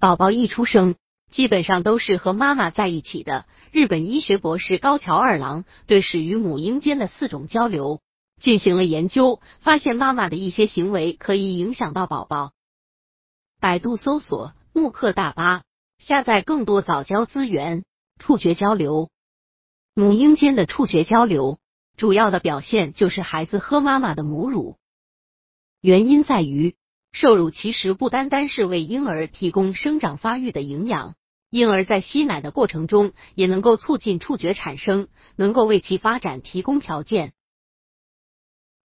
宝宝一出生，基本上都是和妈妈在一起的。日本医学博士高桥二郎对始于母婴间的四种交流进行了研究，发现妈妈的一些行为可以影响到宝宝。百度搜索慕课大巴，下载更多早教资源。触觉交流，母婴间的触觉交流主要的表现就是孩子喝妈妈的母乳，原因在于。受乳其实不单单是为婴儿提供生长发育的营养，婴儿在吸奶的过程中也能够促进触觉产生，能够为其发展提供条件。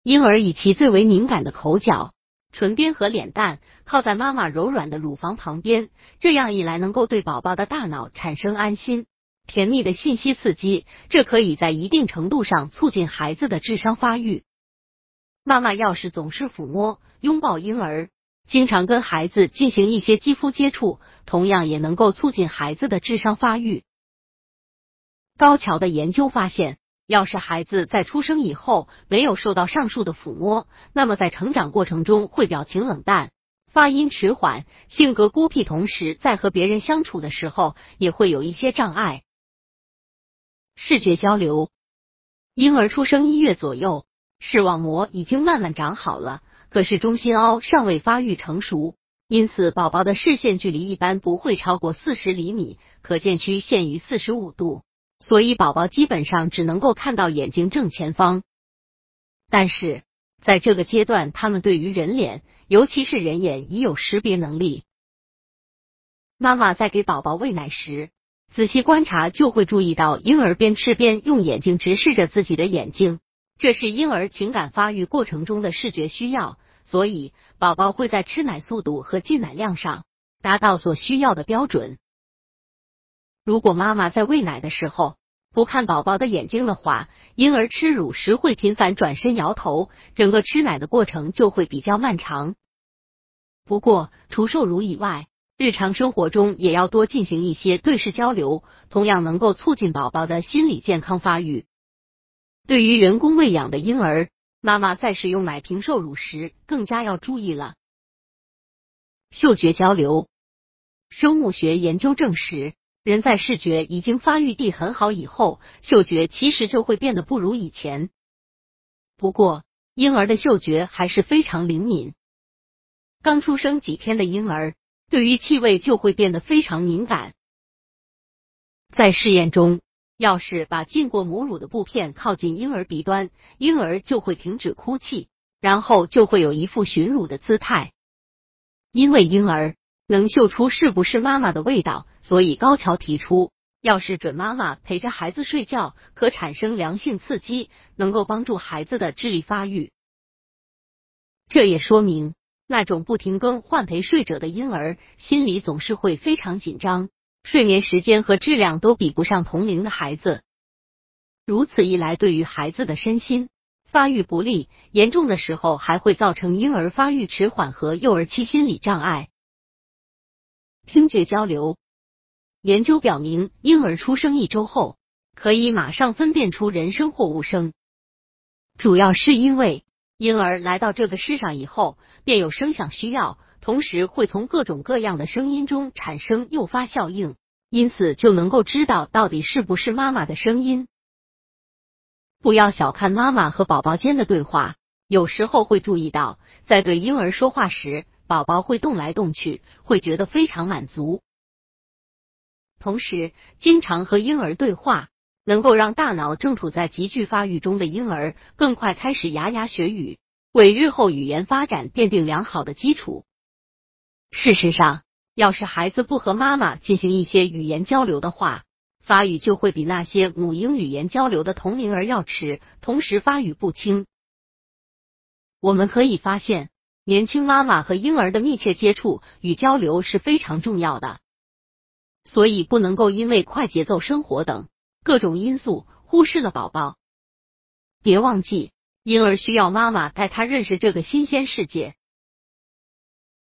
婴儿以其最为敏感的口角、唇边和脸蛋靠在妈妈柔软的乳房旁边，这样一来能够对宝宝的大脑产生安心、甜蜜的信息刺激，这可以在一定程度上促进孩子的智商发育。妈妈要是总是抚摸、拥抱婴儿，经常跟孩子进行一些肌肤接触，同样也能够促进孩子的智商发育。高桥的研究发现，要是孩子在出生以后没有受到上述的抚摸，那么在成长过程中会表情冷淡、发音迟缓、性格孤僻，同时在和别人相处的时候也会有一些障碍。视觉交流，婴儿出生一月左右，视网膜已经慢慢长好了。可是中心凹尚未发育成熟，因此宝宝的视线距离一般不会超过四十厘米，可见区限于四十五度，所以宝宝基本上只能够看到眼睛正前方。但是在这个阶段，他们对于人脸，尤其是人眼已有识别能力。妈妈在给宝宝喂奶时，仔细观察就会注意到婴儿边吃边用眼睛直视着自己的眼睛，这是婴儿情感发育过程中的视觉需要。所以，宝宝会在吃奶速度和进奶量上达到所需要的标准。如果妈妈在喂奶的时候不看宝宝的眼睛的话，婴儿吃乳时会频繁转身摇头，整个吃奶的过程就会比较漫长。不过，除受乳以外，日常生活中也要多进行一些对视交流，同样能够促进宝宝的心理健康发育。对于人工喂养的婴儿。妈妈在使用奶瓶受乳时，更加要注意了。嗅觉交流，生物学研究证实，人在视觉已经发育地很好以后，嗅觉其实就会变得不如以前。不过，婴儿的嗅觉还是非常灵敏。刚出生几天的婴儿，对于气味就会变得非常敏感。在试验中。要是把浸过母乳的布片靠近婴儿鼻端，婴儿就会停止哭泣，然后就会有一副寻乳的姿态。因为婴儿能嗅出是不是妈妈的味道，所以高桥提出，要是准妈妈陪着孩子睡觉，可产生良性刺激，能够帮助孩子的智力发育。这也说明，那种不停更换陪睡者的婴儿，心里总是会非常紧张。睡眠时间和质量都比不上同龄的孩子，如此一来，对于孩子的身心发育不利，严重的时候还会造成婴儿发育迟缓和幼儿期心理障碍。听觉交流研究表明，婴儿出生一周后可以马上分辨出人声或物声，主要是因为婴儿来到这个世上以后便有声响需要。同时会从各种各样的声音中产生诱发效应，因此就能够知道到底是不是妈妈的声音。不要小看妈妈和宝宝间的对话，有时候会注意到，在对婴儿说话时，宝宝会动来动去，会觉得非常满足。同时，经常和婴儿对话，能够让大脑正处在急剧发育中的婴儿更快开始牙牙学语，为日后语言发展奠定良好的基础。事实上，要是孩子不和妈妈进行一些语言交流的话，发育就会比那些母婴语言交流的同龄儿要迟，同时发育不清。我们可以发现，年轻妈妈和婴儿的密切接触与交流是非常重要的，所以不能够因为快节奏生活等各种因素忽视了宝宝。别忘记，婴儿需要妈妈带他认识这个新鲜世界。